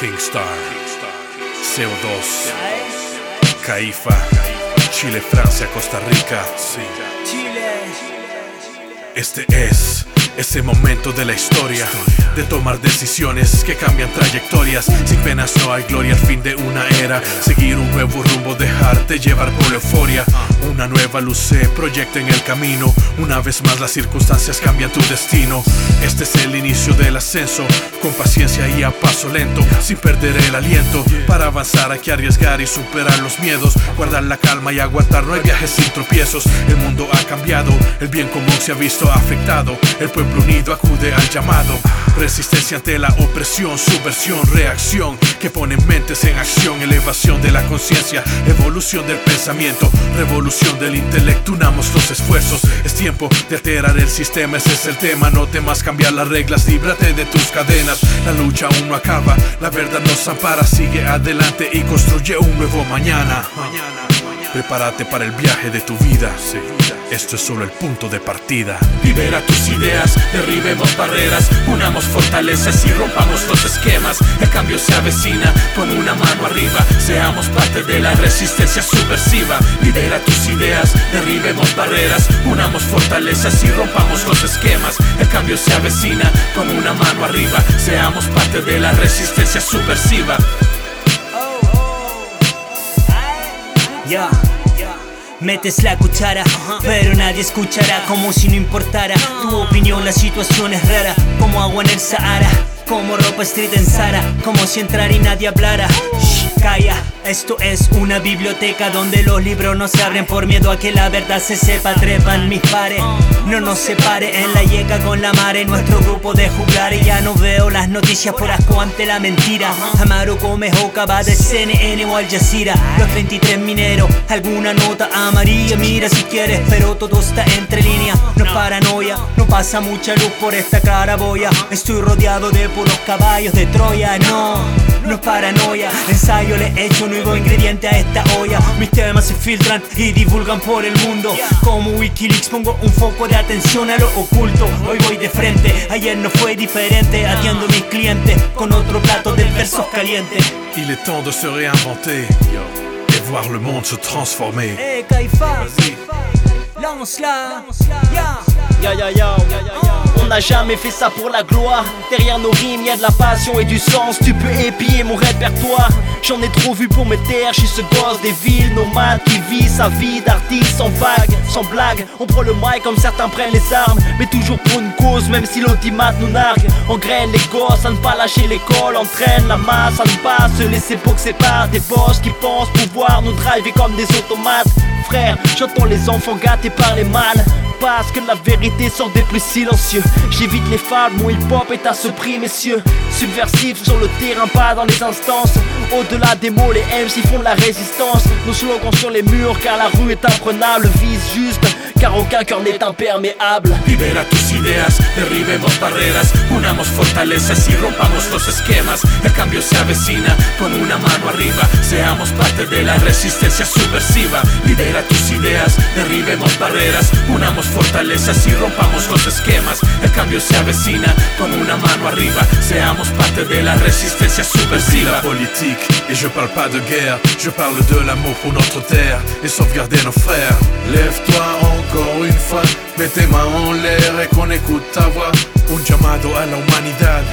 Kingstar, CO2, Caifa, Chile, Francia, Costa Rica. Este es ese momento de la historia de tomar decisiones que cambian trayectorias. Sin penas no hay gloria al fin de una era. Seguir un nuevo rumbo, dejarte llevar por euforia. Una nueva luz se proyecta en el camino. Una vez más las circunstancias cambian tu destino. Este es el inicio del ascenso. Con paciencia y a paso lento, sin perder el aliento. Para avanzar hay que arriesgar y superar los miedos. Guardar la calma y aguantar, no hay viajes sin tropiezos. El mundo ha cambiado, el bien común se ha visto afectado. Unido acude al llamado. Resistencia ante la opresión, subversión, reacción que pone mentes en acción, elevación de la conciencia, evolución del pensamiento, revolución del intelecto. Unamos los esfuerzos. Es tiempo de alterar el sistema, ese es el tema. No temas cambiar las reglas, líbrate de tus cadenas. La lucha aún no acaba, la verdad nos ampara. Sigue adelante y construye un nuevo mañana. Prepárate para el viaje de tu vida. Esto es solo el punto de partida. Libera tus ideas, derribemos barreras, unamos fortalezas y rompamos los esquemas. El cambio se avecina, pon una mano arriba, seamos parte de la resistencia subversiva. Libera tus ideas, derribemos barreras, unamos fortalezas y rompamos los esquemas. El cambio se avecina, pon una mano arriba, seamos parte de la resistencia subversiva. Ya. Metes la cuchara, pero nadie escuchará como si no importara tu opinión. La situación es rara, como agua en el Sahara, como ropa street en Sara, como si entrar y nadie hablara. Shh, calla, esto es una biblioteca donde los libros no se abren por miedo a que la verdad se sepa. Trepan mis pares, no nos separe en la yeca con la mare. Nuestro grupo de juglar y ya no veo las noticias por asco ante la mentira. Amaru come Joca va de CNN o Al Jazeera. Los 33 mineros, alguna nota amarilla. Mira si quieres, pero todo está entre líneas. No paranoia, no pasa mucha luz por esta claraboya. Estoy rodeado de puros caballos de Troya, no. No es paranoia, ensayo le echo nuevo ingrediente a esta olla. Mis temas se filtran y divulgan por el mundo. Como Wikileaks pongo un foco de atención a lo oculto. Hoy voy de frente, ayer no fue diferente. Atiendo a mis clientes con otro plato de versos calientes. Il est temps de se réinventer et voir le monde se transformer. Eh, Caifa, lance-la, ya. Ya ya ya, on n'a jamais fait ça pour la gloire. Derrière nos rimes, y a de la passion et du sens. Tu peux épier mon répertoire. J'en ai trop vu pour me taire. Je suis ce gosse des villes nomades qui vit sa vie d'artiste sans vague, sans blague. On prend le mic comme certains prennent les armes, mais toujours pour une cause, même si l'audimat nous nargue. On graine les gosses à ne pas lâcher l'école, entraîne la masse à ne pas se laisser boxer par des boss qui pensent pouvoir nous driver comme des automates. J'entends les enfants gâtés par les mâles parce que la vérité sort des plus silencieux. J'évite les fables, mon hip-hop est à ce prix, messieurs. Subversif sur le terrain, pas dans les instances. Au-delà des mots, les MC font de la résistance. Nos slogans sur les murs, car la rue est imprenable. Vise juste, car aucun cœur n'est imperméable. Libera tus ideas, derribemos barreras, unamos fortalezas y rompamos los esquemas. El cambio se avecina, pon una mano arriba, seamos parte de la resistencia subversiva. Libera tus ideas, derribemos barreras, unamos fortalezas y rompamos los esquemas. El cambio se avecina, pon una mano arriba, seamos parte de la resistencia la subversiva. politique et je parle pas de guerre, je parle de l'amour pour notre terre et sauvegarder nos frères. Lève-toi encore fois, mets tes mains en l'air et qu'on écoute ta voix. Un llamado a la humanidad,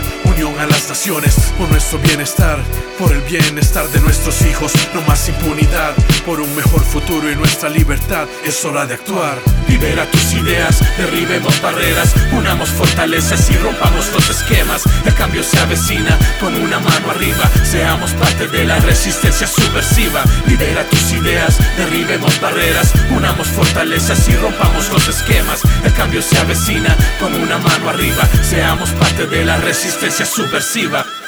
a las naciones, por nuestro bienestar, por el bienestar de nuestros hijos, no más impunidad, por un mejor futuro y nuestra libertad, es hora de actuar. Libera tus ideas, derribemos barreras, unamos fortalezas y rompamos los esquemas. El cambio se avecina, pon una mano arriba, seamos parte de la resistencia subversiva. Libera tus ideas, derribemos barreras, unamos fortalezas y rompamos los esquemas. El cambio se avecina, pon una mano arriba, seamos parte de la resistencia subversiva.